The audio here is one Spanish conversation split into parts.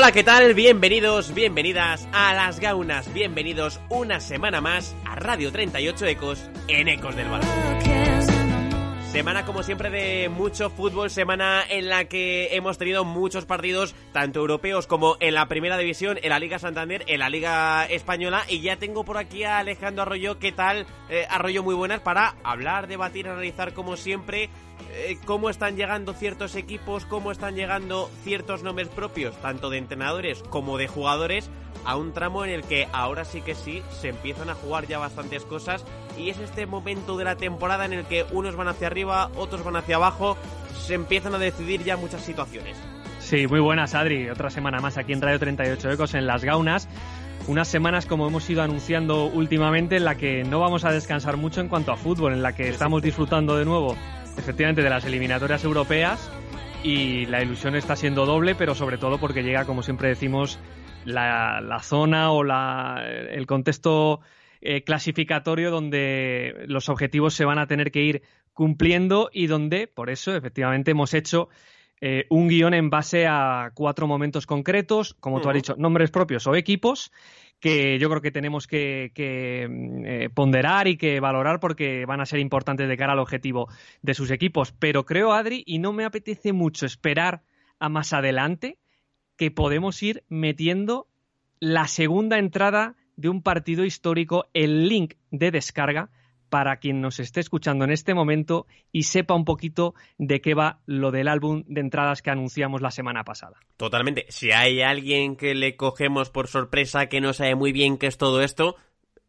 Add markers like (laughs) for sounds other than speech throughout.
Hola, ¿qué tal? Bienvenidos, bienvenidas a Las Gaunas, bienvenidos una semana más a Radio 38 Ecos en Ecos del Balón. Semana como siempre de mucho fútbol, semana en la que hemos tenido muchos partidos, tanto europeos como en la Primera División, en la Liga Santander, en la Liga Española. Y ya tengo por aquí a Alejandro Arroyo, ¿qué tal? Eh, Arroyo muy buenas. Para hablar, debatir, analizar como siempre eh, cómo están llegando ciertos equipos, cómo están llegando ciertos nombres propios, tanto de entrenadores como de jugadores, a un tramo en el que ahora sí que sí se empiezan a jugar ya bastantes cosas y es este momento de la temporada en el que unos van hacia arriba, otros van hacia abajo, se empiezan a decidir ya muchas situaciones. Sí, muy buenas Adri, otra semana más aquí en Radio 38 Ecos en Las Gaunas. Unas semanas, como hemos ido anunciando últimamente, en la que no vamos a descansar mucho en cuanto a fútbol, en la que estamos disfrutando de nuevo efectivamente de las eliminatorias europeas y la ilusión está siendo doble, pero sobre todo porque llega, como siempre decimos, la, zona o la, el contexto eh, clasificatorio donde los objetivos se van a tener que ir cumpliendo y donde, por eso, efectivamente, hemos hecho eh, un guion en base a cuatro momentos concretos, como tú has dicho, nombres propios o equipos, que yo creo que tenemos que, mm, eh, ponderar y que valorar porque van a ser importantes de cara al objetivo de sus equipos. Pero creo, Adri, y no me apetece mucho esperar a más adelante, que podemos ir metiendo la segunda entrada de un partido histórico, el link de descarga para quien nos esté escuchando en este momento y sepa un poquito de qué va lo del álbum de entradas que anunciamos la semana pasada. Totalmente. Si hay alguien que le cogemos por sorpresa que no sabe muy bien qué es todo esto,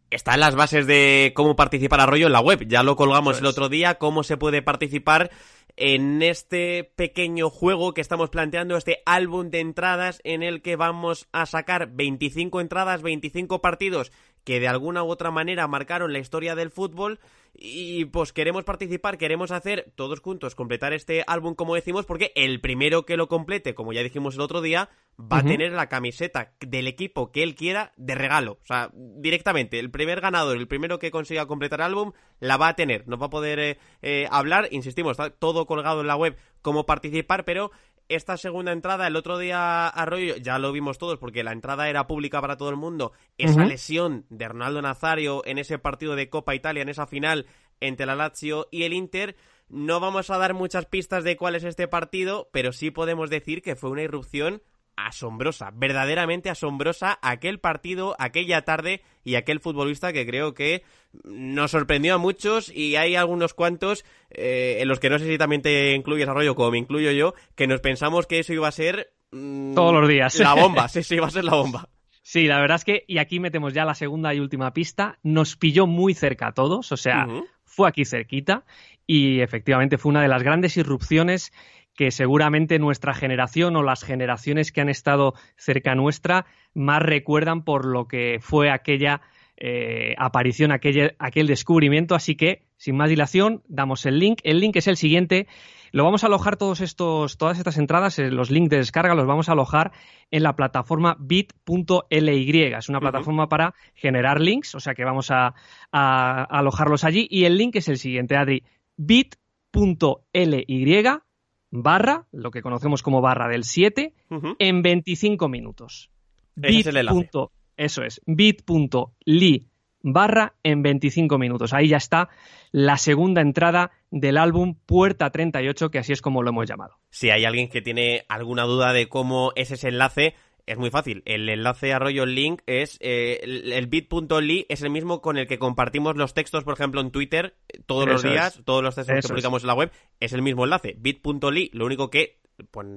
están las bases de cómo participar a rollo en la web. Ya lo colgamos el otro día, cómo se puede participar en este pequeño juego que estamos planteando, este álbum de entradas en el que vamos a sacar 25 entradas, 25 partidos que de alguna u otra manera marcaron la historia del fútbol y pues queremos participar, queremos hacer todos juntos, completar este álbum como decimos, porque el primero que lo complete, como ya dijimos el otro día, va a tener la camiseta del equipo que él quiera de regalo. O sea, directamente, el primer ganador, el primero que consiga completar el álbum, la va a tener. Nos va a poder eh, eh, hablar, insistimos, está todo colgado en la web cómo participar, pero esta segunda entrada, el otro día Arroyo, ya lo vimos todos porque la entrada era pública para todo el mundo, esa lesión de Ronaldo Nazario en ese partido de Copa Italia, en esa final entre la Lazio y el Inter, no vamos a dar muchas pistas de cuál es este partido, pero sí podemos decir que fue una irrupción asombrosa, verdaderamente asombrosa aquel partido, aquella tarde y aquel futbolista que creo que nos sorprendió a muchos y hay algunos cuantos eh, en los que no sé si también te incluyes Arroyo como me incluyo yo, que nos pensamos que eso iba a ser... Mm, Todos los días. La bomba, (laughs) sí, sí, iba a ser la bomba. Sí, la verdad es que, y aquí metemos ya la segunda y última pista, nos pilló muy cerca a todos, o sea, fue aquí cerquita y efectivamente fue una de las grandes irrupciones que seguramente nuestra generación o las generaciones que han estado cerca nuestra más recuerdan por lo que fue aquella eh, aparición, aquel, aquel descubrimiento. Así que, sin más dilación, damos el link. El link es el siguiente. Lo vamos a alojar todos estos, todas estas entradas, eh, los links de descarga los vamos a alojar en la plataforma bit.ly. Es una plataforma para generar links, o sea que vamos a, a, alojarlos allí. Y el link es el siguiente, Adri, bit.ly barra, lo que conocemos como barra del 7, en 25 minutos. Bit. eso es, bit.ly barra en 25 minutos. Ahí ya está la segunda entrada del álbum Puerta 38, que así es como lo hemos llamado. Si hay alguien que tiene alguna duda de cómo es ese enlace, es muy fácil. El enlace Arroyo Link es eh, el, bit.ly es el mismo con el que compartimos los textos, por ejemplo, en Twitter todos los días, todos los textos que publicamos en la web, es el mismo enlace, bit.ly, lo único que pues,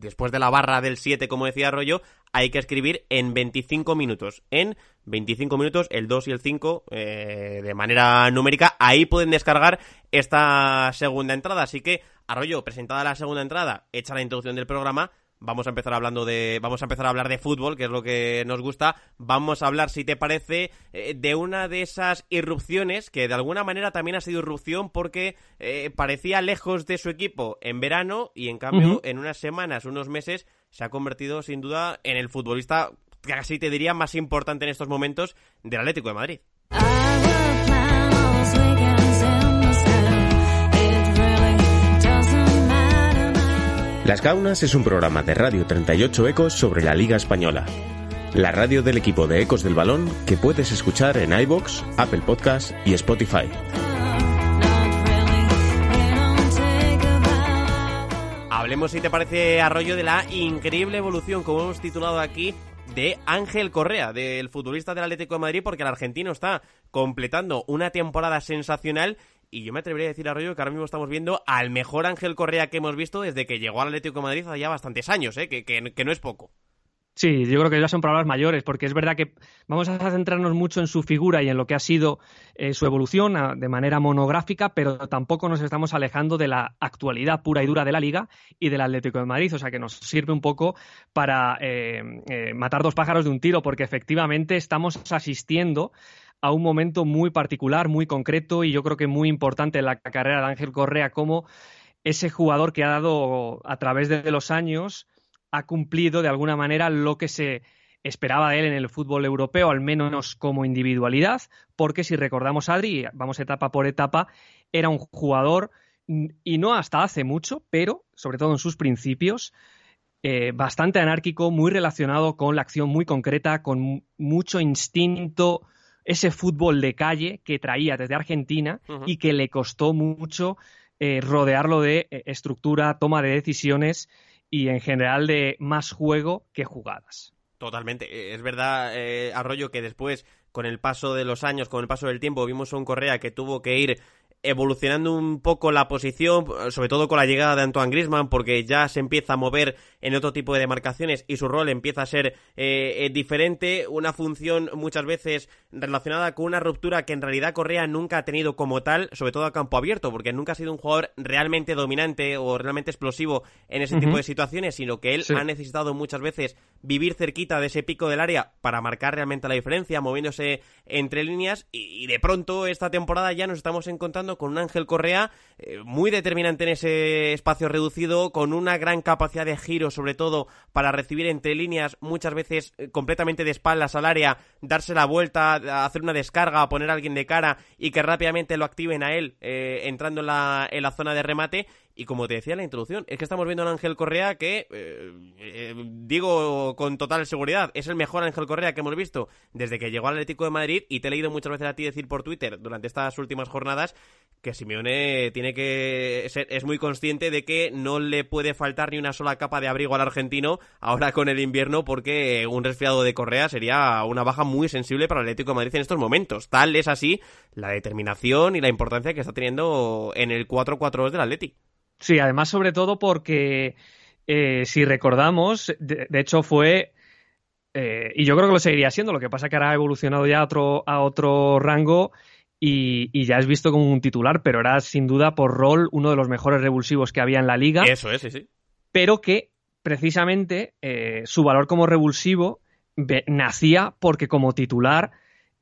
después de la barra del 7, como decía Arroyo, hay que escribir en 25 minutos. En 25 minutos, el 2 y el 5, eh, de manera numérica, ahí pueden descargar esta segunda entrada. Así que, Arroyo, presentada la segunda entrada, hecha la introducción del programa, vamos a empezar hablando de vamos a empezar a hablar de fútbol que es lo que nos gusta. Vamos a hablar si te parece eh, de una de esas irrupciones que de alguna manera también ha sido irrupción porque eh, parecía lejos de su equipo en verano y en cambio en unas semanas unos meses se ha convertido sin duda en el futbolista casi te diría más importante en estos momentos del Atlético de Madrid Las Gaunas es un programa de Radio 38 Ecos sobre la Liga Española. La radio del equipo de Ecos del Balón que puedes escuchar en iBox, Apple Podcast y Spotify. Hablemos, si te parece, Arroyo, de la increíble evolución, como hemos titulado aquí, de Ángel Correa, del futbolista del Atlético de Madrid, porque el argentino está completando una temporada sensacional y yo me atrevería a decir, Arroyo, que ahora mismo estamos viendo al mejor Ángel Correa que hemos visto desde que llegó al Atlético de Madrid hace ya bastantes años, ¿eh? que, que, no es poco. Sí, yo creo que ya son palabras mayores, porque es verdad que vamos a centrarnos mucho en su figura y en lo que ha sido eh, su evolución de manera monográfica, pero tampoco nos estamos alejando de la actualidad pura y dura de la liga y del Atlético de Madrid, o sea que nos sirve un poco para eh, matar dos pájaros de un tiro, porque efectivamente estamos asistiendo a un momento muy particular, muy concreto y yo creo que muy importante en la carrera de Ángel Correa como ese jugador que ha dado a través de los años, ha cumplido de alguna manera lo que se esperaba de él en el fútbol europeo, al menos como individualidad, porque si recordamos Adri, vamos etapa por etapa, era un jugador, y no hasta hace mucho, pero sobre todo en sus principios, eh, bastante anárquico, muy relacionado con la acción muy concreta, con mucho instinto, ese fútbol de calle que traía desde Argentina y que le costó mucho eh, rodearlo de eh, estructura, toma de decisiones y en general de más juego que jugadas. Totalmente. Eh, es verdad, Arroyo, que después, con el paso de los años, con el paso del tiempo, vimos a un Correa que tuvo que ir evolucionando un poco la posición, sobre todo con la llegada de Antoine Grisman, porque ya se empieza a mover en otro tipo de demarcaciones y su rol empieza a ser eh, eh, diferente, una función muchas veces relacionada con una ruptura que en realidad Correa nunca ha tenido como tal, sobre todo a campo abierto, porque nunca ha sido un jugador realmente dominante o realmente explosivo en ese tipo de situaciones, sino que él ha necesitado muchas veces vivir cerquita de ese pico del área para marcar realmente la diferencia, moviéndose entre líneas y de pronto esta temporada ya nos estamos encontrando con un Ángel Correa eh, muy determinante en ese espacio reducido, con una gran capacidad de giro, sobre todo para recibir entre líneas, muchas veces eh, completamente de espaldas al área, darse la vuelta, hacer una descarga, poner a alguien de cara y que rápidamente lo activen a él eh, entrando en la, en la zona de remate y como te decía en la introducción, es que estamos viendo a Ángel Correa que, eh, eh, digo con total seguridad, es el mejor Ángel Correa que hemos visto desde que llegó al Atlético de Madrid y te he leído muchas veces a ti decir por Twitter durante estas últimas jornadas que Simeone tiene que ser, es muy consciente de que no le puede faltar ni una sola capa de abrigo al argentino ahora con el invierno porque un resfriado de Correa sería una baja muy sensible para el Atlético de Madrid en estos momentos. Tal es así la determinación y la importancia que está teniendo en el 4-4-2 del Atlético. Sí, además sobre todo porque eh, si recordamos, de, hecho fue, eh, y yo creo que lo seguiría siendo, lo que pasa que ahora ha evolucionado ya a otro, a otro rango y, ya es visto como un titular, pero era sin duda por rol uno de los mejores revulsivos que había en la liga. Eso es, sí, sí. Pero que precisamente eh, su valor como revulsivo nacía porque como titular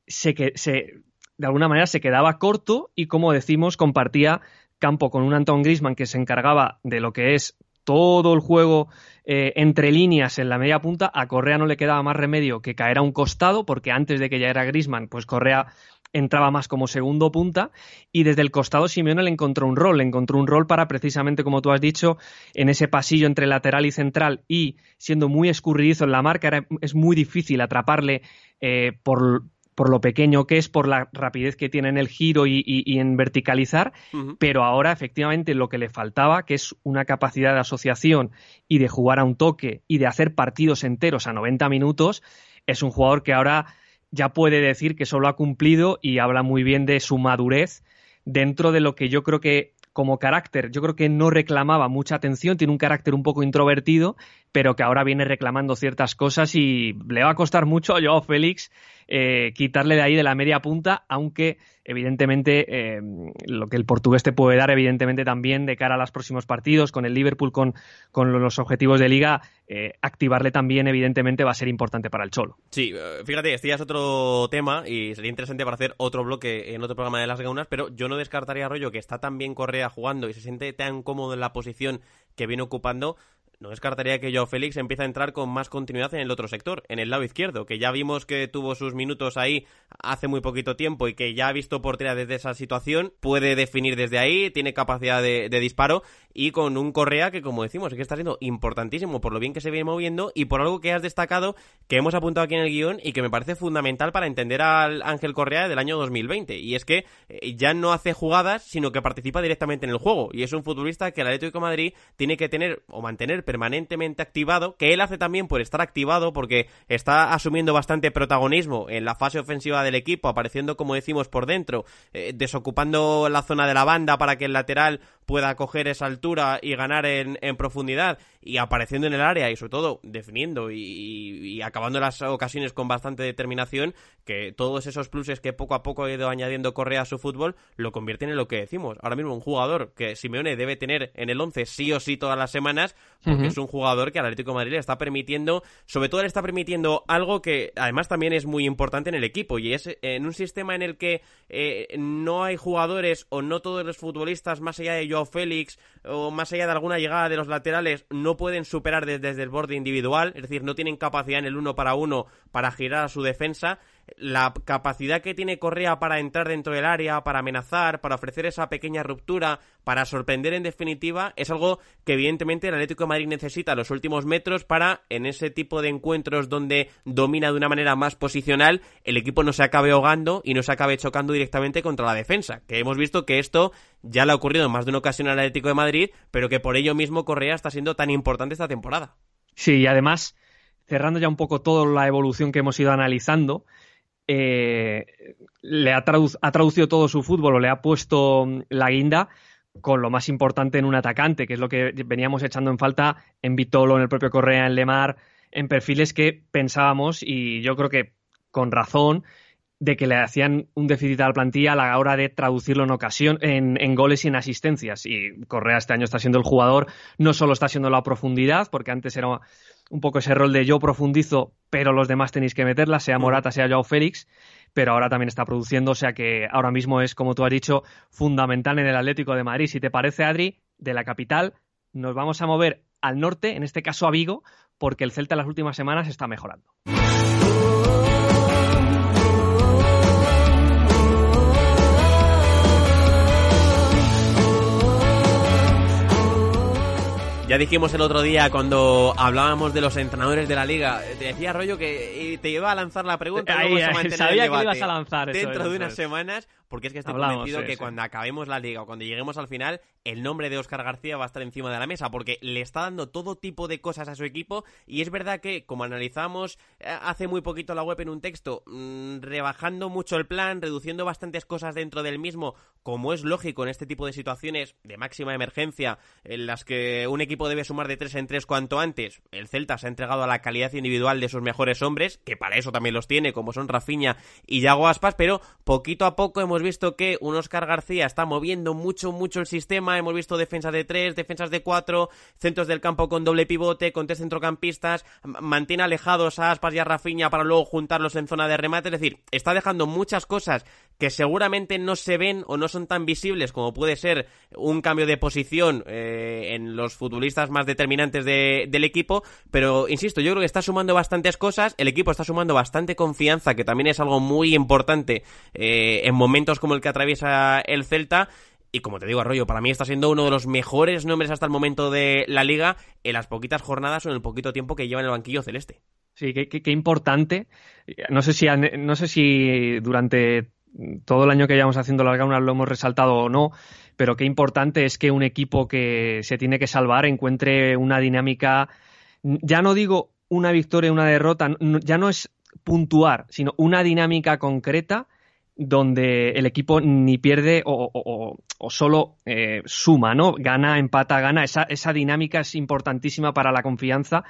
se, se, de alguna manera se quedaba corto y como decimos compartía campo con un Anton Grisman que se encargaba de lo que es todo el juego eh, entre líneas en la media punta, a Correa no le quedaba más remedio que caer a un costado, porque antes de que ya era Grisman, pues Correa entraba más como segundo punta y desde el costado Simeone le encontró un rol, le encontró un rol para precisamente, como tú has dicho, en ese pasillo entre lateral y central y siendo muy escurridizo en la marca, es muy difícil atraparle eh, por, por lo pequeño que es, por la rapidez que tiene en el giro y, en verticalizar, pero ahora efectivamente lo que le faltaba, que es una capacidad de asociación y de jugar a un toque y de hacer partidos enteros a 90 minutos, es un jugador que ahora ya puede decir que solo ha cumplido y habla muy bien de su madurez dentro de lo que yo creo que como carácter, yo creo que no reclamaba mucha atención, tiene un carácter un poco introvertido, pero que ahora viene reclamando ciertas cosas y le va a costar mucho a Joao Félix eh, quitarle de ahí de la media punta, aunque evidentemente eh, lo que el portugués te puede dar, evidentemente también de cara a los próximos partidos, con el Liverpool, con, con los objetivos de liga, eh, activarle también evidentemente va a ser importante para el Cholo. Sí, fíjate, este ya es otro tema y sería interesante para hacer otro bloque en otro programa de las gaunas, pero yo no descartaría rollo que está tan bien Correa jugando y se siente tan cómodo en la posición que viene ocupando no descartaría que Joao Félix empiece a entrar con más continuidad en el otro sector, en el lado izquierdo, que ya vimos que tuvo sus minutos ahí hace muy poquito tiempo y que ya ha visto portería desde esa situación, puede definir desde ahí, tiene capacidad de, disparo y con un Correa que, como decimos, es que está siendo importantísimo por lo bien que se viene moviendo y por algo que has destacado, que hemos apuntado aquí en el guion y que me parece fundamental para entender al Ángel Correa del año 2020. Y es que eh, ya no hace jugadas, sino que participa directamente en el juego. Y es un futbolista que el Atlético Madrid tiene que tener o mantener permanentemente activado, que él hace también por estar activado, porque está asumiendo bastante protagonismo en la fase ofensiva del equipo, apareciendo, como decimos, por dentro, eh, desocupando la zona de la banda para que el lateral pueda coger esa altura y ganar en, en profundidad y apareciendo en el área y sobre todo definiendo y, acabando las ocasiones con bastante determinación, que todos esos pluses que poco a poco ha ido añadiendo Correa a su fútbol lo convierten en lo que decimos. Ahora mismo un jugador que Simeone debe tener en el 11 sí o sí todas las semanas, porque es un jugador que al Atlético de Madrid le está permitiendo, sobre todo le está permitiendo algo que además también es muy importante en el equipo y es en un sistema en el que eh, no hay jugadores o no todos los futbolistas más allá de Joao Félix o más allá de alguna llegada de los laterales no pueden superar desde, el borde individual, es decir, no tienen capacidad en el uno para uno para girar a su defensa. La capacidad que tiene Correa para entrar dentro del área, para amenazar, para ofrecer esa pequeña ruptura, para sorprender en definitiva, es algo que evidentemente el Atlético de Madrid necesita los últimos metros para, en ese tipo de encuentros donde domina de una manera más posicional, el equipo no se acabe ahogando y no se acabe chocando directamente contra la defensa. Que hemos visto que esto ya le ha ocurrido en más de una ocasión al Atlético de Madrid, pero que por ello mismo Correa está siendo tan importante esta temporada. Sí, y además, cerrando ya un poco toda la evolución que hemos ido analizando, eh, le ha, traducido todo su fútbol o le ha puesto mm, la guinda con lo más importante en un atacante, que es lo que veníamos echando en falta en Vitolo, en el propio Correa, en Lemar, en perfiles que pensábamos, y yo creo que con razón, de que le hacían un déficit a la plantilla a la hora de traducirlo en ocasión, en, goles y en asistencias. Y Correa este año está siendo el jugador, no solo está siendo la profundidad, porque antes era un poco ese rol de yo profundizo, pero los demás tenéis que meterla, sea Morata, sea Joao Félix, pero ahora también está produciendo, o sea que ahora mismo es, como tú has dicho, fundamental en el Atlético de Madrid. Si te parece, Adri, de la capital, nos vamos a mover al norte, en este caso a Vigo, porque el Celta en las últimas semanas está mejorando. Ya dijimos el otro día cuando hablábamos de los entrenadores de la liga, te decía rollo que te iba a lanzar la pregunta. Ahí, sabía que ibas a lanzar Dentro de unas semanas, porque es que estoy convencido que cuando acabemos la liga o cuando lleguemos al final, el nombre de Oscar García va a estar encima de la mesa, porque le está dando todo tipo de cosas a su equipo y es verdad que, como analizamos eh, hace muy poquito la web en un texto, mm, rebajando mucho el plan, reduciendo bastantes cosas dentro del mismo, como es lógico en este tipo de situaciones de máxima emergencia, en las que un equipo debe sumar de tres en tres cuanto antes, el Celta se ha entregado a la calidad individual de sus mejores hombres, que para eso también los tiene, como son Rafinha y Yago Aspas, pero poquito a poco hemos visto que un Oscar García está moviendo mucho, mucho el sistema. Hemos visto defensas de tres, defensas de cuatro, centros del campo con doble pivote, con tres centrocampistas. Mantiene alejados a Aspas y a Rafinha para luego juntarlos en zona de remate. Es decir, está dejando muchas cosas que seguramente no se ven o no son tan visibles como puede ser un cambio de posición eh, en los futbolistas más determinantes del equipo. Pero insisto, yo creo que está sumando bastantes cosas. El equipo está sumando bastante confianza, que también es algo muy importante eh, en momentos como el que atraviesa el Celta. Y como te digo, Arroyo, para mí está siendo uno de los mejores nombres hasta el momento de la liga en las poquitas jornadas o en el poquito tiempo que lleva en el banquillo celeste. Sí, qué, importante. No sé si no sé si durante todo el año que llevamos haciendo las gaunas lo hemos resaltado o no, pero qué importante es que un equipo que se tiene que salvar encuentre una dinámica, ya no digo una victoria, una derrota, ya no es puntuar, sino una dinámica concreta donde el equipo ni pierde o, solo eh, suma, ¿no? Gana, empata, gana. Esa, dinámica es importantísima para la confianza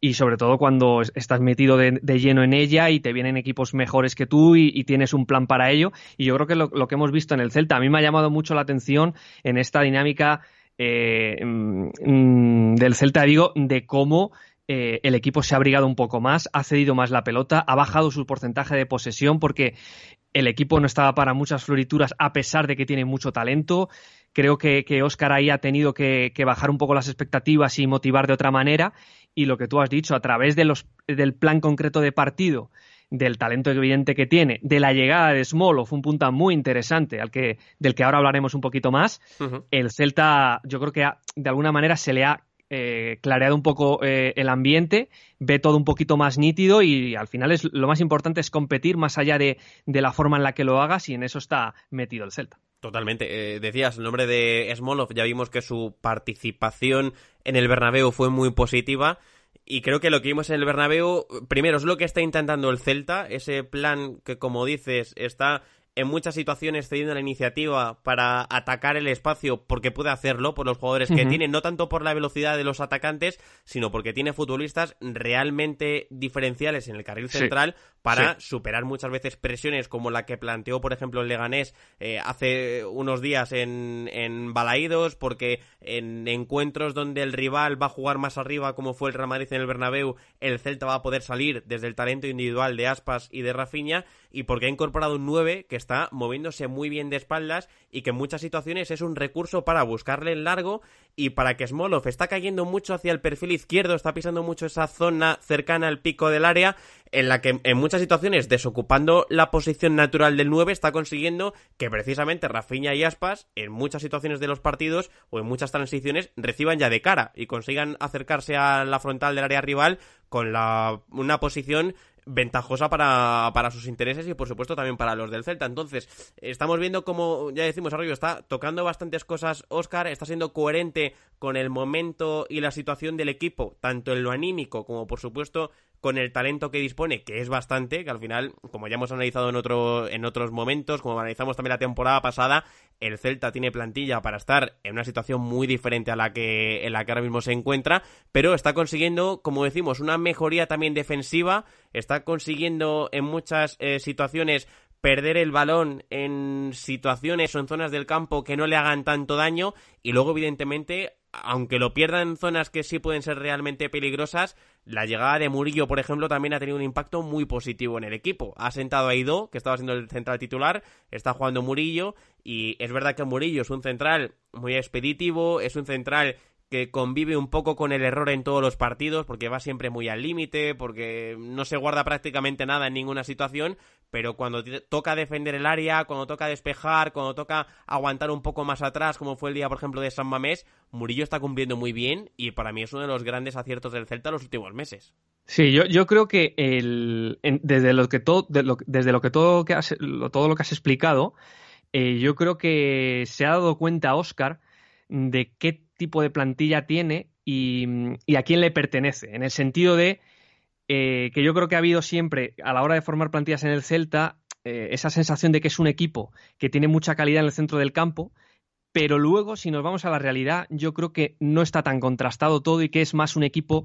y sobre todo cuando estás metido de, lleno en ella y te vienen equipos mejores que tú y, tienes un plan para ello. Y yo creo que lo, que hemos visto en el Celta, a mí me ha llamado mucho la atención en esta dinámica eh, mm, del Celta, digo, de cómo eh, el equipo se ha abrigado un poco más, ha cedido más la pelota, ha bajado su porcentaje de posesión porque el equipo no estaba para muchas florituras a pesar de que tiene mucho talento. Creo que, que Oscar ahí ha tenido que, bajar un poco las expectativas y motivar de otra manera. Y lo que tú has dicho, a través de los, del plan concreto de partido, del talento evidente que tiene, de la llegada de Smolov, un punta muy interesante, al que, del que ahora hablaremos un poquito más, el Celta yo creo que de alguna manera se le ha eh, clareado un poco eh, el ambiente, ve todo un poquito más nítido y al final es lo más importante es competir más allá de, la forma en la que lo hagas y en eso está metido el Celta. Totalmente. Eh, decías el nombre de Smolov, ya vimos que su participación en el Bernabéu fue muy positiva. Y creo que lo que vimos en el Bernabéu, primero, es lo que está intentando el Celta, ese plan que, como dices, está en muchas situaciones cediendo la iniciativa para atacar el espacio porque puede hacerlo por los jugadores que tiene, no tanto por la velocidad de los atacantes, sino porque tiene futbolistas realmente diferenciales en el carril central para superar muchas veces presiones como la que planteó, por ejemplo, el Leganés eh, hace unos días en, en Balaídos, porque en encuentros donde el rival va a jugar más arriba, como fue el Real Madrid en el Bernabéu, el Celta va a poder salir desde el talento individual de Aspas y de Rafinha, y porque ha incorporado un 9 que está moviéndose muy bien de espaldas y que en muchas situaciones es un recurso para buscarle el largo y para que Smolov está cayendo mucho hacia el perfil izquierdo, está pisando mucho esa zona cercana al pico del área, en la que en muchas situaciones, desocupando la posición natural del 9, está consiguiendo que precisamente Rafinha y Aspas, en muchas situaciones de los partidos o en muchas transiciones, reciban ya de cara y consigan acercarse a la frontal del área rival con la, una posición ventajosa para, para, sus intereses y por supuesto también para los del Celta. Entonces, estamos viendo como, ya decimos, Arroyo está tocando bastantes cosas Oscar, está siendo coherente con el momento y la situación del equipo, tanto en lo anímico como por supuesto con el talento que dispone, que es bastante, que al final, como ya hemos analizado en, otro, en otros momentos, como analizamos también la temporada pasada, el Celta tiene plantilla para estar en una situación muy diferente a la que, en la que ahora mismo se encuentra, pero está consiguiendo, como decimos, una mejoría también defensiva, está consiguiendo en muchas eh, situaciones perder el balón en situaciones o en zonas del campo que no le hagan tanto daño y luego evidentemente aunque lo pierdan en zonas que sí pueden ser realmente peligrosas, la llegada de Murillo, por ejemplo, también ha tenido un impacto muy positivo en el equipo. Ha sentado a Ido, que estaba siendo el central titular, está jugando Murillo, y es verdad que Murillo es un central muy expeditivo, es un central que convive un poco con el error en todos los partidos, porque va siempre muy al límite, porque no se guarda prácticamente nada en ninguna situación, pero cuando toca defender el área, cuando toca despejar, cuando toca aguantar un poco más atrás, como fue el día, por ejemplo, de San Mamés, Murillo está cumpliendo muy bien y para mí es uno de los grandes aciertos del Celta los últimos meses. Sí, yo, yo creo que el, desde lo que todo, desde lo que todo, has, lo que has explicado, eh, yo creo que se ha dado cuenta Oscar de qué tipo de plantilla tiene y, a quién le pertenece, en el sentido de eh, que yo creo que ha habido siempre, a la hora de formar plantillas en el Celta, eh, esa sensación de que es un equipo que tiene mucha calidad en el centro del campo, pero luego, si nos vamos a la realidad, yo creo que no está tan contrastado todo y que es más un equipo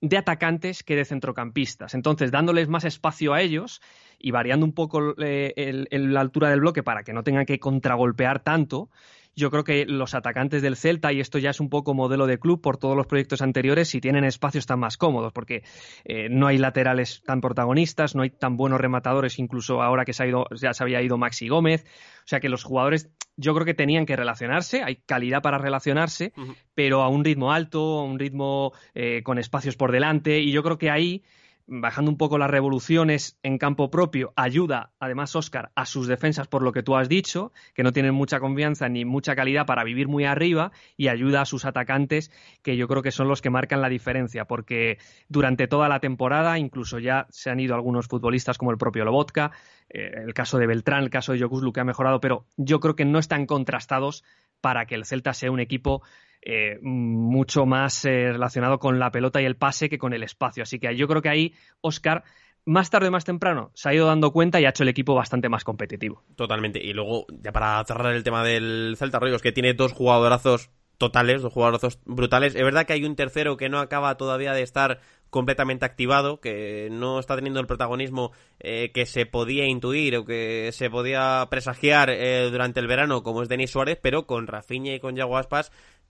de atacantes que de centrocampistas. Entonces, dándoles más espacio a ellos y variando un poco eh, la altura del bloque para que no tengan que contragolpear tanto, yo creo que los atacantes del Celta, y esto ya es un poco modelo de club por todos los proyectos anteriores, si tienen espacios están más cómodos, porque eh, no hay laterales tan protagonistas, no hay tan buenos rematadores, incluso ahora que se ha ido, ya se había ido Maxi Gómez. O sea que los jugadores yo creo que tenían que relacionarse, hay calidad para relacionarse, pero a un ritmo alto, a un ritmo eh, con espacios por delante, y yo creo que ahí bajando un poco las revoluciones en campo propio, ayuda además Oscar a sus defensas por lo que tú has dicho, que no tienen mucha confianza ni mucha calidad para vivir muy arriba, y ayuda a sus atacantes, que yo creo que son los que marcan la diferencia, porque durante toda la temporada, incluso ya se han ido algunos futbolistas como el propio Lobotka, el caso de Beltrán, el caso de Yoguslu que ha mejorado, pero yo creo que no están contrastados para que el Celta sea un equipo eh, mucho más eh, relacionado con la pelota y el pase que con el espacio. Así que yo creo que ahí Oscar más tarde o más temprano se ha ido dando cuenta y ha hecho el equipo bastante más competitivo. Totalmente. Y luego, ya para cerrar el tema del Celta Rollos, que tiene dos jugadorazos totales, dos jugadorazos brutales. Es verdad que hay un tercero que no acaba todavía de estar completamente activado, que no está teniendo el protagonismo eh, que se podía intuir o que se podía presagiar durante el verano, como es Denis Suárez, pero con Rafinha y con Yago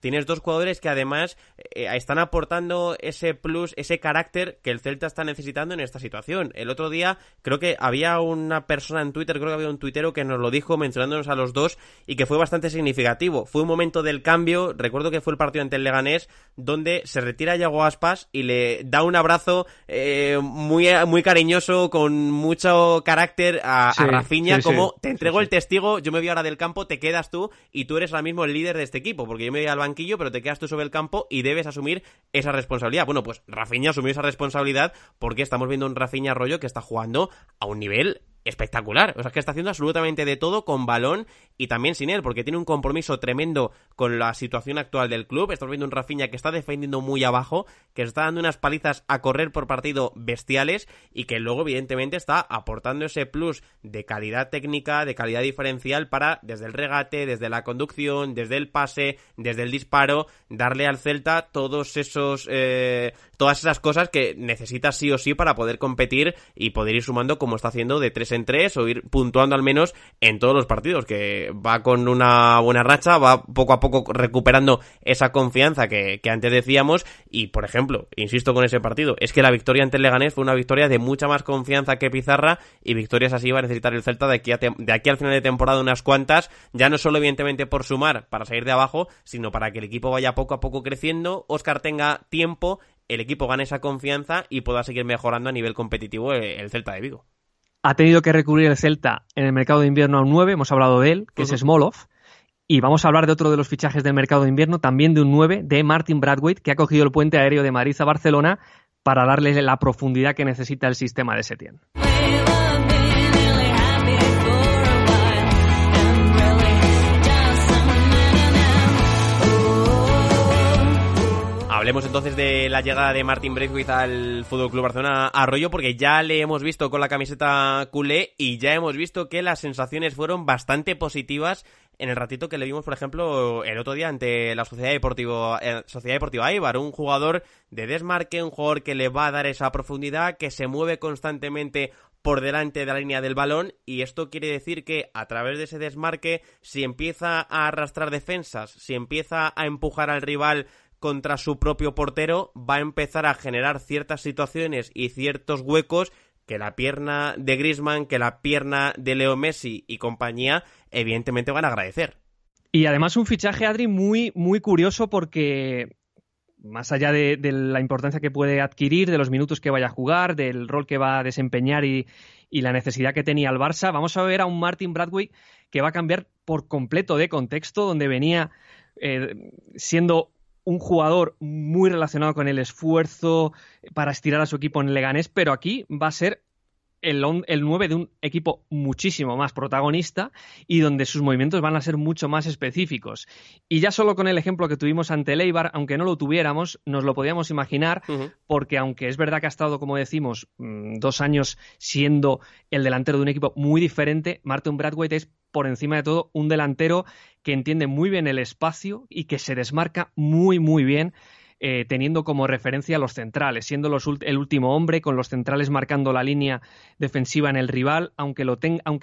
tienes dos jugadores que además eh, están aportando ese plus, ese carácter que el Celta está necesitando en esta situación. El otro día creo que había una persona en Twitter, creo que había un tuitero que nos lo dijo mencionándonos a los dos y que fue bastante significativo. Fue un momento del cambio, recuerdo que fue el partido ante el Leganés, donde se retira Yago Aspas y le da un abrazo eh, muy, muy cariñoso, con mucho carácter a, Rafinha, como te entrego el testigo, yo me voy ahora del campo, te quedas tú y tú eres ahora mismo el líder de este equipo, porque yo me voy al banco pero te quedas tú sobre el campo y debes asumir esa responsabilidad. Bueno, pues Rafinha asumió esa responsabilidad porque estamos viendo un Rafinha Arroyo que está jugando a un nivel espectacular. O sea, que está haciendo absolutamente de todo con balón y también sin él, porque tiene un compromiso tremendo con la situación actual del club. Estamos viendo un Rafinha que está defendiendo muy abajo, que está dando unas palizas a correr por partido bestiales y que luego, evidentemente, está aportando ese plus de calidad técnica, de calidad diferencial para, desde el regate, desde la conducción, desde el pase, desde el disparo, darle al Celta todos esos, eh, todas esas cosas que necesita sí o sí para poder competir y poder ir sumando como está haciendo de tres en tres o ir puntuando al menos en todos los partidos, que va con una buena racha, va poco a poco recuperando esa confianza que, antes decíamos y, por ejemplo, insisto con ese partido, es que la victoria ante el Leganés fue una victoria de mucha más confianza que Pizarra y victorias así va a necesitar el Celta de aquí, de aquí al final de temporada unas cuantas, ya no solo evidentemente por sumar para salir de abajo, sino para que el equipo vaya poco a poco creciendo, Oscar tenga tiempo el equipo gane esa confianza y pueda seguir mejorando a nivel competitivo el Celta de Vigo ha tenido que recurrir el Celta en el mercado de invierno a un 9, hemos hablado de él, que es Smolov. Y vamos a hablar de otro de los fichajes del mercado de invierno, también de un 9, de Martin Bradwaite, que ha cogido el puente aéreo de Madrid a Barcelona para darle la profundidad que necesita el sistema de Setién. Hablemos entonces de la llegada de Martin Braithwaite al Fútbol Club Barcelona Arroyo, porque ya le hemos visto con la camiseta culé y ya hemos visto que las sensaciones fueron bastante positivas en el ratito que le vimos, por ejemplo, el otro día ante la Sociedad Deportiva, eh, Sociedad Deportiva Eibar, un jugador de desmarque, un jugador que le va a dar esa profundidad, que se mueve constantemente por delante de la línea del balón y esto quiere decir que a través de ese desmarque si empieza a arrastrar defensas, si empieza a empujar al rival contra su propio portero va a empezar a generar ciertas situaciones y ciertos huecos que la pierna de Grisman, que la pierna de Leo Messi y compañía, evidentemente van a agradecer. Y además un fichaje, Adri, muy, muy curioso porque más allá de, la importancia que puede adquirir, de los minutos que vaya a jugar, del rol que va a desempeñar y, la necesidad que tenía el Barça, vamos a ver a un Martin Bradway que va a cambiar por completo de contexto, donde venía eh, siendo un jugador muy relacionado con el esfuerzo para estirar a su equipo en Leganés, pero aquí va a ser el, el 9 de un equipo muchísimo más protagonista y donde sus movimientos van a ser mucho más específicos. Y ya solo con el ejemplo que tuvimos ante Leibar, aunque no lo tuviéramos, nos lo podíamos imaginar, porque aunque es verdad que ha estado, como decimos, mm, dos años siendo el delantero de un equipo muy diferente, Martin Bradwaite es por encima de todo un delantero que entiende muy bien el espacio y que se desmarca muy, muy bien. Eh, teniendo como referencia a los centrales, siendo el último hombre, con los centrales marcando la línea defensiva en el rival, aunque,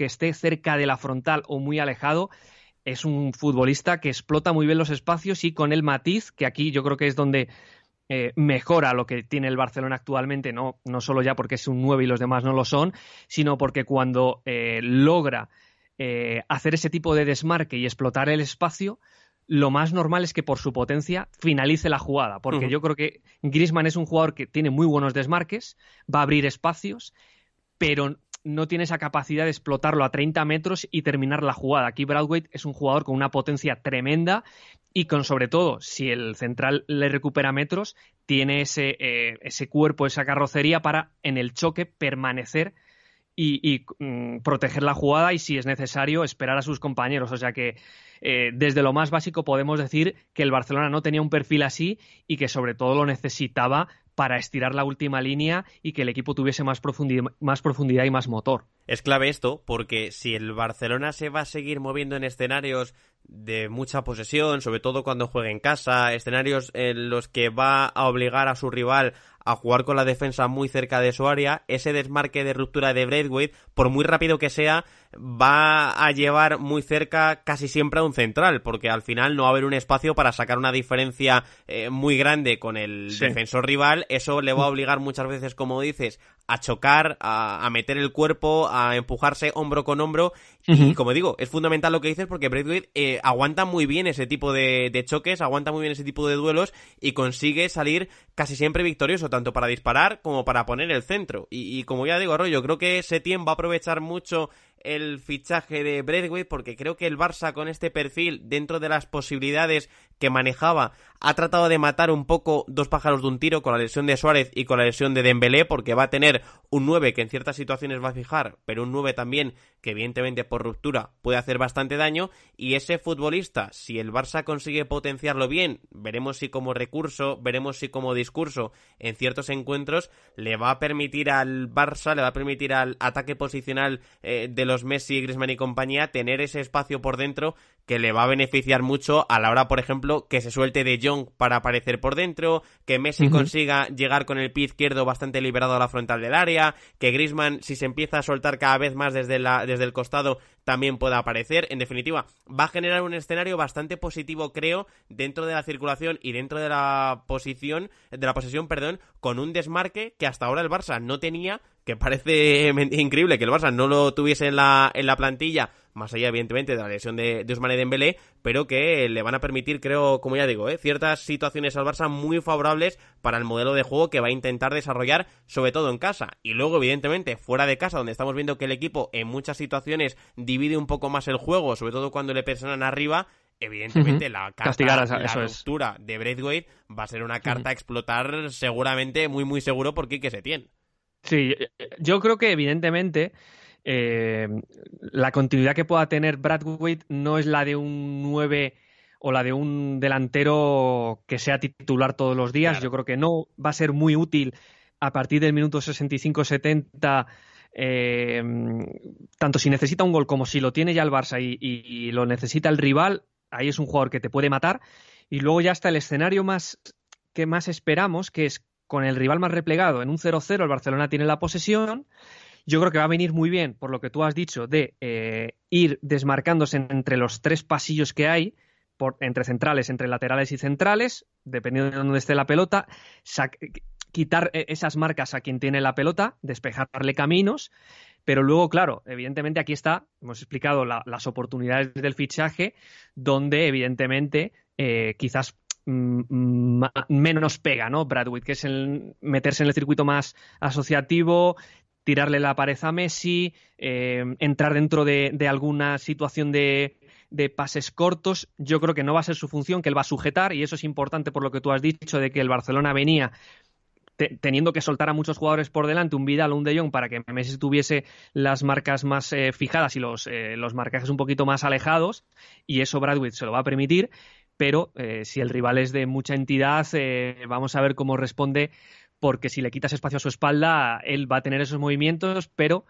esté cerca de la frontal o muy alejado, es un futbolista que explota muy bien los espacios y con el matiz, que aquí yo creo que es donde eh, mejora lo que tiene el Barcelona actualmente, no, solo ya porque es un 9 y los demás no lo son, sino porque cuando eh, logra hacer ese tipo de desmarque y explotar el espacio, lo más normal es que por su potencia finalice la jugada, porque yo creo que Griezmann es un jugador que tiene muy buenos desmarques, va a abrir espacios, pero no tiene esa capacidad de explotarlo a 30 metros y terminar la jugada. Aquí Broadway es un jugador con una potencia tremenda y con sobre todo, si el central le recupera metros, tiene ese, eh, ese cuerpo, esa carrocería para en el choque permanecer y, mm, proteger la jugada y si es necesario esperar a sus compañeros. O sea que eh, desde lo más básico podemos decir que el Barcelona no tenía un perfil así y que sobre todo lo necesitaba para estirar la última línea y que el equipo tuviese más profundidad, más profundidad y más motor. Es clave esto porque si el Barcelona se va a seguir moviendo en escenarios de mucha posesión, sobre todo cuando juegue en casa, escenarios en los que va a obligar a su rival a jugar con la defensa muy cerca de su área, ese desmarque de ruptura de Braithwaite, por muy rápido que sea, va a llevar muy cerca casi siempre a un central, porque al final no va a haber un espacio para sacar una diferencia eh, muy grande con el defensor rival, eso le va a obligar muchas veces, como dices, a chocar, a, meter el cuerpo, a empujarse hombro con hombro. Y como digo, es fundamental lo que dices porque Braithwaite eh, aguanta muy bien ese tipo de, choques, aguanta muy bien ese tipo de duelos y consigue salir casi siempre victorioso, tanto para disparar como para poner el centro. Y, como ya digo, Arroyo, creo que Setien va a aprovechar mucho el fichaje de Braithwaite porque creo que el Barça con este perfil dentro de las posibilidades que manejaba ha tratado de matar un poco dos pájaros de un tiro con la lesión de Suárez y con la lesión de Dembélé porque va a tener un 9 que en ciertas situaciones va a fijar, pero un 9 también que evidentemente por ruptura puede hacer bastante daño. Y ese futbolista, si el Barça consigue potenciarlo bien, veremos si como recurso, veremos si como discurso en ciertos encuentros le va a permitir al Barça, le va a permitir al ataque posicional eh, de los Messi, Griezmann y compañía tener ese espacio por dentro que le va a beneficiar mucho a la hora, por ejemplo, que se suelte de Jong para aparecer por dentro, que Messi consiga llegar con el pie izquierdo bastante liberado a la frontal del área, que Griezmann, si se empieza a soltar cada vez más desde, la, desde el costado, también pueda aparecer. En definitiva, va a generar un escenario bastante positivo, creo, dentro de la circulación y dentro de la posición, de la posesión, perdón, con un desmarque que hasta ahora el Barça no tenía, que parece (laughs) increíble que el Barça no lo tuviese en la, en la plantilla más allá evidentemente de la lesión de, de Ousmane Dembélé, pero que le van a permitir, creo, como ya digo, ¿eh? ciertas situaciones al Barça muy favorables para el modelo de juego que va a intentar desarrollar, sobre todo en casa. Y luego, evidentemente, fuera de casa, donde estamos viendo que el equipo en muchas situaciones divide un poco más el juego, sobre todo cuando le presionan arriba, evidentemente la carta, la ruptura de Braithwaite va a ser una carta a explotar seguramente muy muy seguro por Quique Setién. Sí, yo creo que evidentemente eh, la continuidad que pueda tener Bradwaite no es la de un 9 o la de un delantero que sea titular todos los días. Yo creo que no va a ser muy útil a partir del minuto 65-70. Eh, tanto si necesita un gol como si lo tiene ya el Barça y, lo necesita el rival, ahí es un jugador que te puede matar. Y luego ya está el escenario más que más esperamos, que es con el rival más replegado en un 0-0, el Barcelona tiene la posesión, yo creo que va a venir muy bien, por lo que tú has dicho, de eh, ir desmarcándose entre los tres pasillos que hay, por, entre centrales, entre laterales y centrales, dependiendo de dónde esté la pelota, quitar eh, esas marcas a quien tiene la pelota, despejarle caminos, pero luego, claro, evidentemente aquí está, hemos explicado las oportunidades del fichaje, donde evidentemente eh, quizás mm, menos pega, ¿no? Bradwick, que es el meterse en el circuito más asociativo, tirarle la pared a Messi, eh, entrar dentro de, alguna situación de, pases cortos. Yo creo que no va a ser su función, que él va a sujetar, y eso es importante por lo que tú has dicho de que el Barcelona venía teniendo que soltar a muchos jugadores por delante, un Vidal o un De Jong, para que Messi tuviese las marcas más eh, fijadas y los, eh, los marcajes un poquito más alejados, y eso Bradwick se lo va a permitir. Pero si el rival es de mucha entidad, vamos a ver cómo responde porque si le quitas espacio a su espalda, él va a tener esos movimientos, pero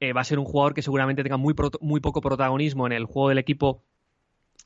eh, va a ser un jugador que seguramente tenga muy, muy poco protagonismo en el juego del equipo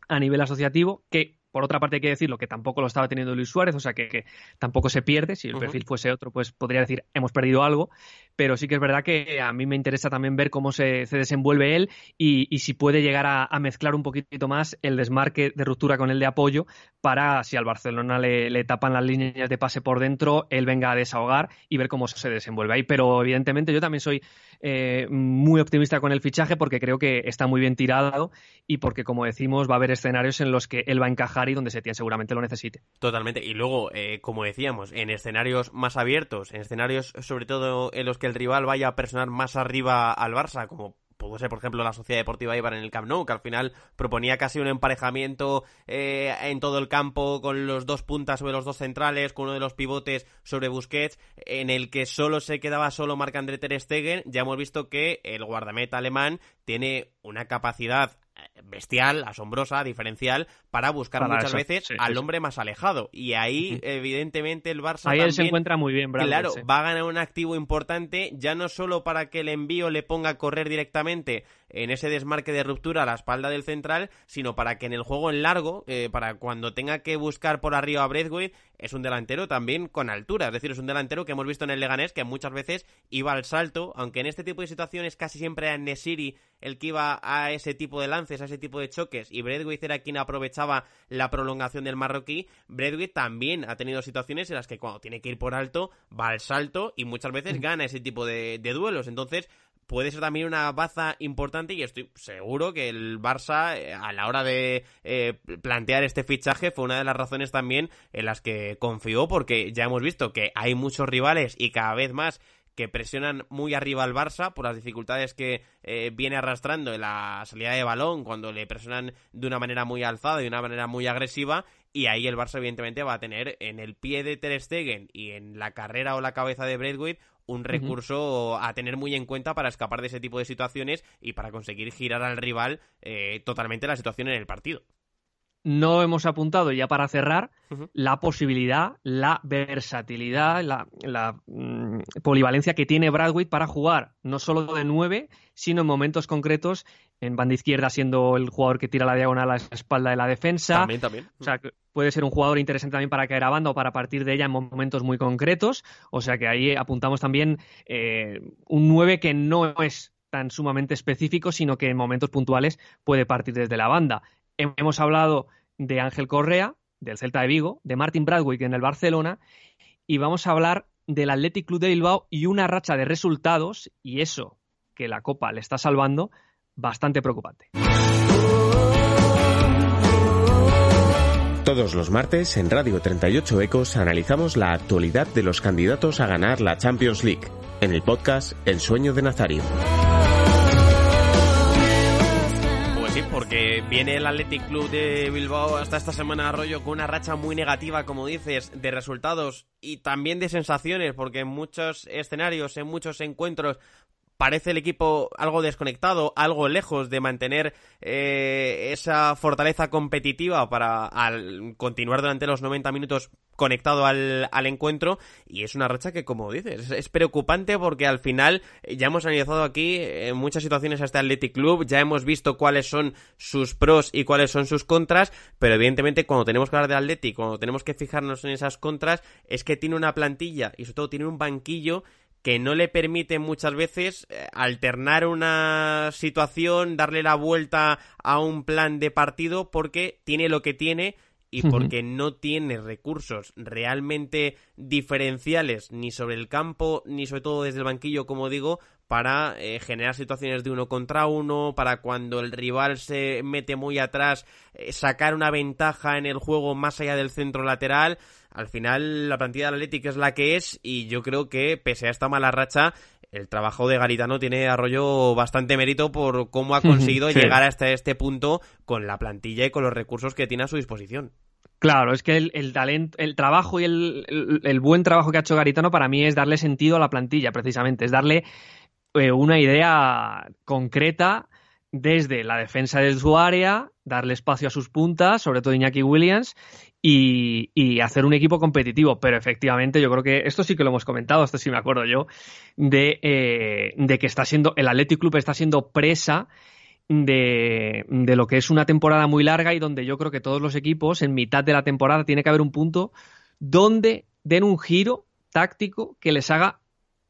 a nivel asociativo, que por otra parte hay que decirlo que tampoco lo estaba teniendo Luis Suárez, o sea que, tampoco se pierde, si el perfil fuese otro, pues podría decir hemos perdido algo, pero sí que es verdad que a mí me interesa también ver cómo se, desenvuelve él y, si puede llegar a, mezclar un poquito más el desmarque de ruptura con el de apoyo para si al Barcelona le, tapan las líneas de pase por dentro, él venga a desahogar y ver cómo se desenvuelve ahí. Pero evidentemente yo también soy eh, muy optimista con el fichaje porque creo que está muy bien tirado y porque, como decimos, va a haber escenarios en los que él va a encajar y donde Setién seguramente lo necesite. Totalmente. Y luego, eh, como decíamos, en escenarios más abiertos, en escenarios sobre todo en los que el rival vaya a presionar más arriba al Barça, como pudo ser, por ejemplo, la Sociedad Deportiva Ibar en el Camp Nou, que al final proponía casi un emparejamiento eh, en todo el campo con los dos puntas sobre los dos centrales, con uno de los pivotes sobre Busquets, en el que solo se quedaba solo Marc-André Ter Stegen. Ya hemos visto que el guardameta alemán tiene una capacidad bestial, asombrosa, diferencial, para buscar muchas veces al hombre más alejado. Y ahí, evidentemente, el Barça. Ahí él se encuentra muy bien, Claro, va a ganar un activo importante, ya no solo para que el envío le ponga a correr directamente en ese desmarque de ruptura a la espalda del central, sino para que en el juego en largo, eh, para cuando tenga que buscar por arriba a Breathwaite, es un delantero también con altura. Es decir, es un delantero que hemos visto en el Leganés que muchas veces iba al salto, aunque en este tipo de situaciones casi siempre era Nesiri el que iba a ese tipo de lances, a ese tipo de choques, y Bradway era quien aprovechaba la prolongación del marroquí, Bradway también ha tenido situaciones en las que cuando tiene que ir por alto, va al salto y muchas veces gana ese tipo de, duelos. Entonces, puede ser también una baza importante y estoy seguro que el Barça eh, a la hora de eh, plantear este fichaje fue una de las razones también en las que confió porque ya hemos visto que hay muchos rivales y cada vez más que presionan muy arriba al Barça por las dificultades que eh, viene arrastrando en la salida de balón cuando le presionan de una manera muy alzada y de una manera muy agresiva y ahí el Barça evidentemente va a tener en el pie de Ter Stegen y en la carrera o la cabeza de Braithwaite un recurso a tener muy en cuenta para escapar de ese tipo de situaciones y para conseguir girar al rival eh, totalmente la situación en el partido. No hemos apuntado ya para cerrar la posibilidad, la versatilidad, la, mm, polivalencia que tiene Bradwick para jugar no solo de nueve, sino en momentos concretos en banda izquierda siendo el jugador que tira la diagonal a la espalda de la defensa. También, también. O sea, puede ser un jugador interesante también para caer a banda o para partir de ella en momentos muy concretos. O sea que ahí apuntamos también eh, un nueve que no es tan sumamente específico, sino que en momentos puntuales puede partir desde la banda. Hemos hablado de Ángel Correa, del Celta de Vigo, de Martin Bradwick en el Barcelona, y vamos a hablar del Athletic Club de Bilbao y una racha de resultados, y eso que la Copa le está salvando, bastante preocupante. Todos los martes en Radio 38 Ecos analizamos la actualidad de los candidatos a ganar la Champions League, en el podcast El sueño de Nazario. Porque viene el Athletic Club de Bilbao hasta esta semana rollo con una racha muy negativa, como dices, de resultados y también de sensaciones, porque en muchos escenarios, en muchos encuentros, parece el equipo algo desconectado, algo lejos de mantener eh, esa fortaleza competitiva para continuar durante los 90 minutos conectado al, encuentro. Y es una racha que, como dices, es, preocupante porque al final ya hemos analizado aquí en muchas situaciones a este Athletic Club, ya hemos visto cuáles son sus pros y cuáles son sus contras, pero evidentemente cuando tenemos que hablar de Athletic, cuando tenemos que fijarnos en esas contras, es que tiene una plantilla y sobre todo tiene un banquillo que no le permite muchas veces eh, alternar una situación, darle la vuelta a un plan de partido porque tiene lo que tiene y porque no tiene recursos realmente diferenciales ni sobre el campo ni sobre todo desde el banquillo, como digo, para eh, generar situaciones de uno contra uno, para cuando el rival se mete muy atrás, eh, sacar una ventaja en el juego más allá del centro lateral. Al final la plantilla del Atlético es la que es y yo creo que pese a esta mala racha el trabajo de Garitano tiene arroyo bastante mérito por cómo ha (laughs) conseguido llegar hasta este punto con la plantilla y con los recursos que tiene a su disposición. Claro, es que el, talento, el trabajo y el, buen trabajo que ha hecho Garitano para mí es darle sentido a la plantilla, precisamente, es darle eh, una idea concreta desde la defensa de su área, darle espacio a sus puntas, sobre todo Iñaki Williams, y, hacer un equipo competitivo. Pero efectivamente, yo creo que esto sí que lo hemos comentado, esto sí me acuerdo yo, de, eh, de que está siendo, el Athletic Club está siendo presa de, de, lo que es una temporada muy larga y donde yo creo que todos los equipos, en mitad de la temporada, tiene que haber un punto donde den un giro táctico que les haga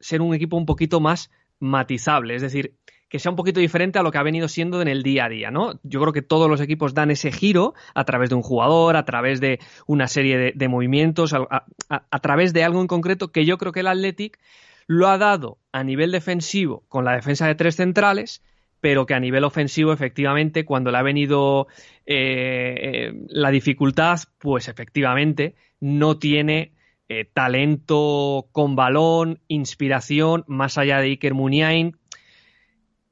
ser un equipo un poquito más matizable, es decir, que sea un poquito diferente a lo que ha venido siendo en el día a día, ¿no? Yo creo que todos los equipos dan ese giro a través de un jugador, a través de una serie de, movimientos, a, través de algo en concreto que yo creo que el Athletic lo ha dado a nivel defensivo con la defensa de tres centrales, pero que a nivel ofensivo, efectivamente, cuando le ha venido eh, eh, la dificultad, pues efectivamente no tiene eh, talento con balón, inspiración, más allá de Iker Muniain,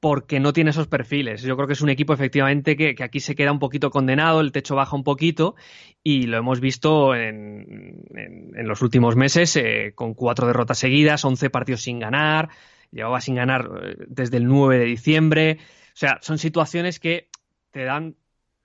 porque no tiene esos perfiles. Yo creo que es un equipo efectivamente que, aquí se queda un poquito condenado, el techo baja un poquito y lo hemos visto en, los últimos meses con cuatro derrotas seguidas, once partidos sin ganar, llevaba sin ganar eh, desde el 9 de diciembre. O sea, son situaciones que te dan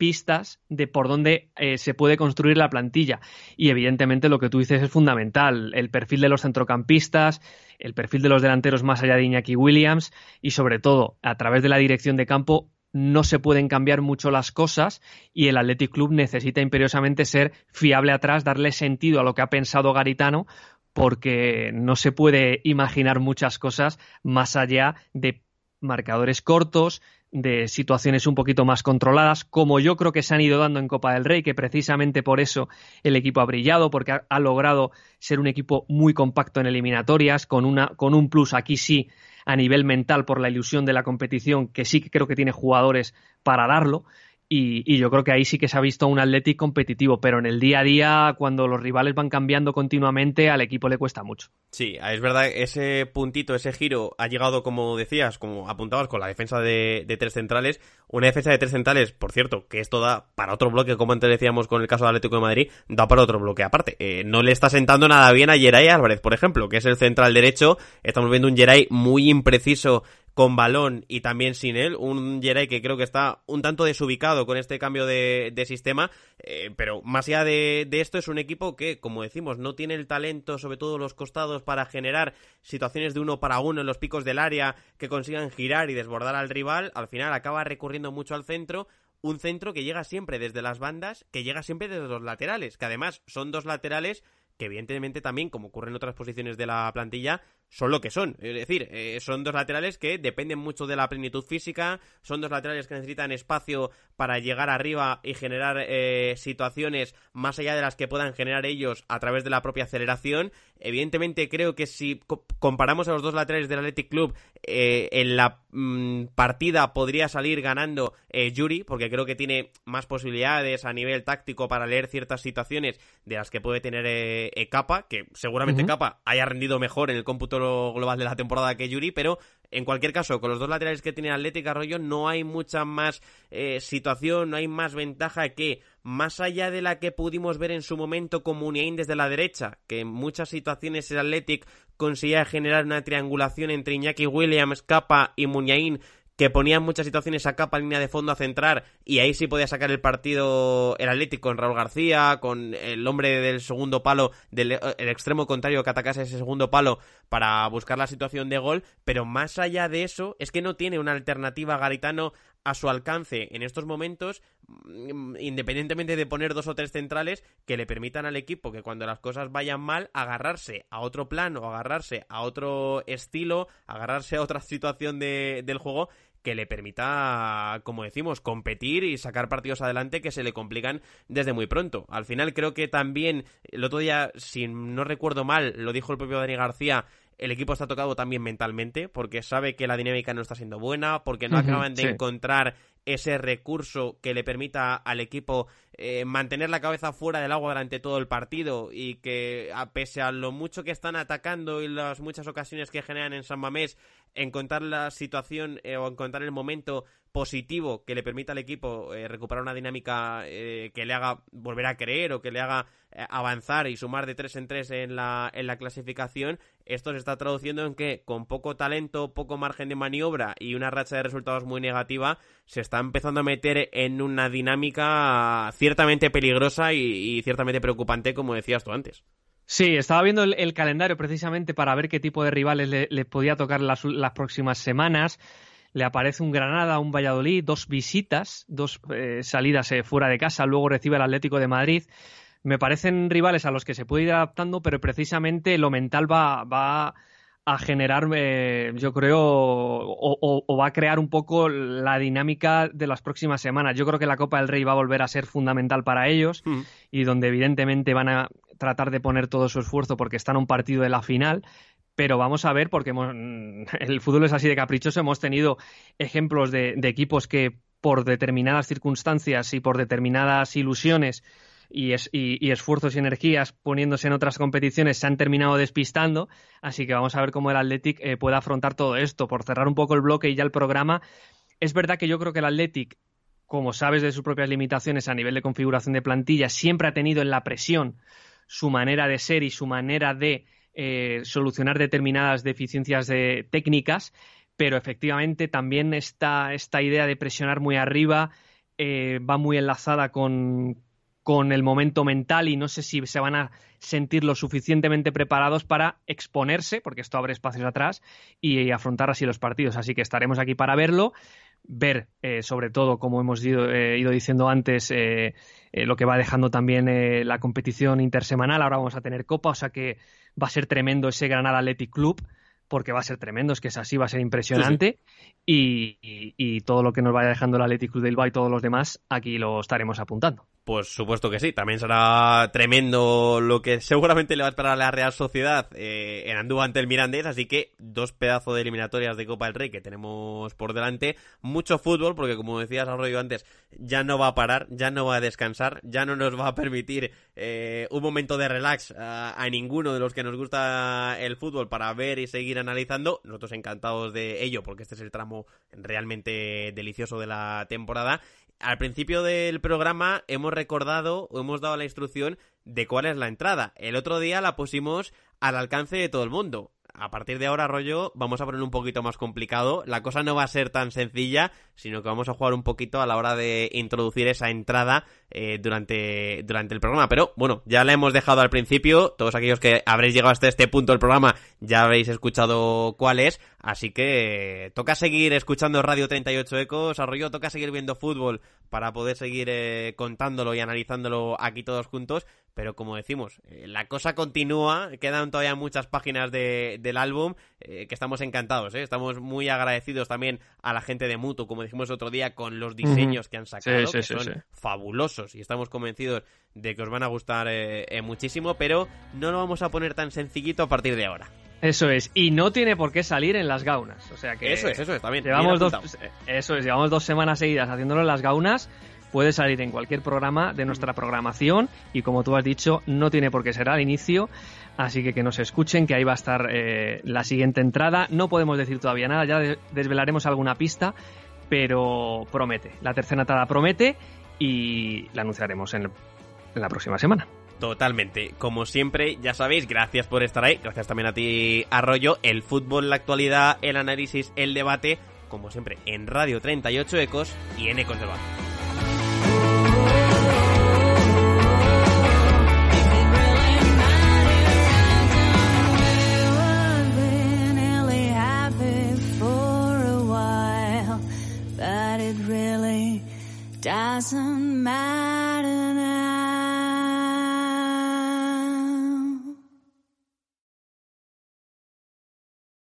pistas de por dónde eh, se puede construir la plantilla. Y evidentemente lo que tú dices es fundamental. El perfil de los centrocampistas, el perfil de los delanteros más allá de Iñaki Williams y sobre todo a través de la dirección de campo no se pueden cambiar mucho las cosas y el Athletic Club necesita imperiosamente ser fiable atrás, darle sentido a lo que ha pensado Garitano, porque no se puede imaginar muchas cosas más allá de marcadores cortos, de situaciones un poquito más controladas, como yo creo que se han ido dando en Copa del Rey, que precisamente por eso el equipo ha brillado, porque ha, logrado ser un equipo muy compacto en eliminatorias, con, una, con un plus aquí sí a nivel mental por la ilusión de la competición, que sí que creo que tiene jugadores para darlo. Y, yo creo que ahí sí que se ha visto un Athletic competitivo, pero en el día a día, cuando los rivales van cambiando continuamente, al equipo le cuesta mucho. Sí, es verdad, ese puntito, ese giro ha llegado, como decías, como apuntabas, con la defensa de, tres centrales. Una defensa de tres centrales, por cierto, que esto da para otro bloque, como antes decíamos con el caso de Atlético de Madrid, da para otro bloque aparte. Eh, no le está sentando nada bien a Geray Álvarez, por ejemplo, que es el central derecho. Estamos viendo un Geray muy impreciso con balón y también sin él. Un Jerai que creo que está un tanto desubicado con este cambio de, sistema. Eh, pero más allá de, esto, es un equipo que, como decimos, no tiene el talento, sobre todo los costados, para generar situaciones de uno para uno en los picos del área que consigan girar y desbordar al rival. Al final acaba recurriendo mucho al centro. Un centro que llega siempre desde las bandas, que llega siempre desde los laterales, que además son dos laterales que evidentemente también, como ocurre en otras posiciones de la plantilla, son lo que son. Es decir, eh, son dos laterales que dependen mucho de la plenitud física, son dos laterales que necesitan espacio para llegar arriba y generar eh, situaciones más allá de las que puedan generar ellos a través de la propia aceleración. Evidentemente creo que si comparamos a los dos laterales del Athletic Club, eh, en la mm, partida podría salir ganando Yuri, porque creo que tiene más posibilidades a nivel táctico para leer ciertas situaciones de las que puede tener Capa, que seguramente Capa haya rendido mejor en el cómputo global de la temporada que Yuri, pero en cualquier caso, con los dos laterales que tiene Atlética Arroyo, no hay mucha más eh, situación, no hay más ventaja que, más allá de la que pudimos ver en su momento con Muniain desde la derecha, que en muchas situaciones el Athletic conseguía generar una triangulación entre Iñaki Williams, Capa y Muniain que ponían muchas situaciones a capa línea de fondo a centrar y ahí sí podía sacar el partido el Atlético con Raúl García, con el hombre del segundo palo, del el extremo contrario que atacase ese segundo palo para buscar la situación de gol, pero más allá de eso es que no tiene una alternativa Garitano a su alcance en estos momentos, mm, independientemente de poner dos o tres centrales que le permitan al equipo que cuando las cosas vayan mal, agarrarse a otro plano, agarrarse a otro estilo, agarrarse a otra situación de, del juego que le permita, como decimos, competir y sacar partidos adelante que se le complican desde muy pronto. Al final creo que también, el otro día, si no recuerdo mal, lo dijo el propio Dani García, el equipo está tocado también mentalmente, porque sabe que la dinámica no está siendo buena, porque no acaban de encontrar ese recurso que le permita al equipo eh, mantener la cabeza fuera del agua durante todo el partido y que a pese a lo mucho que están atacando y las muchas ocasiones que generan en San Mamés encontrar la situación eh, o encontrar el momento positivo que le permita al equipo eh, recuperar una dinámica eh, que le haga volver a creer o que le haga avanzar y sumar de tres en tres en la, en la clasificación, esto se está traduciendo en que con poco talento, poco margen de maniobra y una racha de resultados muy negativa, se está empezando a meter en una dinámica ciertamente peligrosa y, ciertamente preocupante, como decías tú antes. Sí, estaba viendo el, calendario precisamente para ver qué tipo de rivales le, podía tocar las, próximas semanas. Le aparece un Granada, un Valladolid, dos visitas, dos eh, salidas eh, fuera de casa, luego recibe el Atlético de Madrid. Me parecen rivales a los que se puede ir adaptando, pero precisamente lo mental va, va a a generar, eh, yo creo, o, va a crear un poco la dinámica de las próximas semanas. Yo creo que la Copa del Rey va a volver a ser fundamental para ellos mm. y donde evidentemente van a tratar de poner todo su esfuerzo porque están a un partido de la final. Pero vamos a ver, porque (laughs) el fútbol es así de caprichoso. Hemos tenido ejemplos de equipos que por determinadas circunstancias y por determinadas ilusiones y, esfuerzos y energías poniéndose en otras competiciones se han terminado despistando. Así que vamos a ver cómo el Athletic eh, puede afrontar todo esto. Por cerrar un poco el bloque y ya el programa, es verdad que yo creo que el Athletic, como sabes de sus propias limitaciones a nivel de configuración de plantilla, siempre ha tenido en la presión su manera de ser y su manera de eh, solucionar determinadas deficiencias de, técnicas, pero efectivamente también esta, esta idea de presionar muy arriba eh, va muy enlazada con, con el momento mental y no sé si se van a sentir lo suficientemente preparados para exponerse, porque esto abre espacios atrás, y afrontar así los partidos. Así que estaremos aquí para verlo, ver eh, sobre todo, como hemos ido, eh, ido diciendo antes, eh, lo que va dejando también la competición intersemanal. Ahora vamos a tener Copa, o sea que va a ser tremendo ese Granada Athletic Club porque va a ser tremendo, es que es así, va a ser impresionante. Y, todo lo que nos vaya dejando el Athletic Club de Bilbao y todos los demás, aquí lo estaremos apuntando. Pues supuesto que sí, también será tremendo lo que seguramente le va a esperar a la Real Sociedad eh, en Andúa ante el Mirandés, así que dos pedazos de eliminatorias de Copa del Rey que tenemos por delante, mucho fútbol, porque como decías Arroyo antes, ya no va a parar, ya no va a descansar, ya no nos va a permitir eh, un momento de relax a, a, ninguno de los que nos gusta el fútbol para ver y seguir analizando, nosotros encantados de ello, porque este es el tramo realmente delicioso de la temporada, al principio del programa hemos recordado o hemos dado la instrucción de cuál es la entrada. El otro día la pusimos al alcance de todo el mundo a partir de ahora, rollo, vamos a ponerlo un poquito más complicado. La cosa no va a ser tan sencilla, sino que vamos a jugar un poquito a la hora de introducir esa entrada eh, durante, durante el programa. Pero bueno, ya la hemos dejado al principio. Todos aquellos que habréis llegado hasta este punto del programa ya habéis escuchado cuál es. Así que toca seguir escuchando Radio 38 Ecos, Arroyo, toca seguir viendo fútbol para poder seguir eh, contándolo y analizándolo aquí todos juntos. Pero como decimos, eh, la cosa continúa, quedan todavía muchas páginas de, del álbum eh, que estamos encantados, ¿eh? estamos muy agradecidos también a la gente de Mutu, como dijimos otro día, con los diseños que han sacado, que son fabulosos y estamos convencidos de que os van a gustar muchísimo, pero no lo vamos a poner tan sencillito a partir de ahora. Eso es, y no tiene por qué salir en las gaunas. O sea que. Eso es, eso es, también. Llevamos dos, eso es, llevamos dos semanas seguidas haciéndolo en las gaunas puede salir en cualquier programa de nuestra programación y como tú has dicho, no tiene por qué ser al inicio, así que que nos escuchen, que ahí va a estar eh, la siguiente entrada. No podemos decir todavía nada, ya desvelaremos alguna pista, pero promete, la tercera entrada promete y la anunciaremos en, la próxima semana. Totalmente. Como siempre, ya sabéis, gracias por estar ahí. Gracias también a ti, Arroyo. El fútbol, la actualidad, el análisis, el debate, como siempre, en Radio 38 Ecos y en Ecos del doesn't matter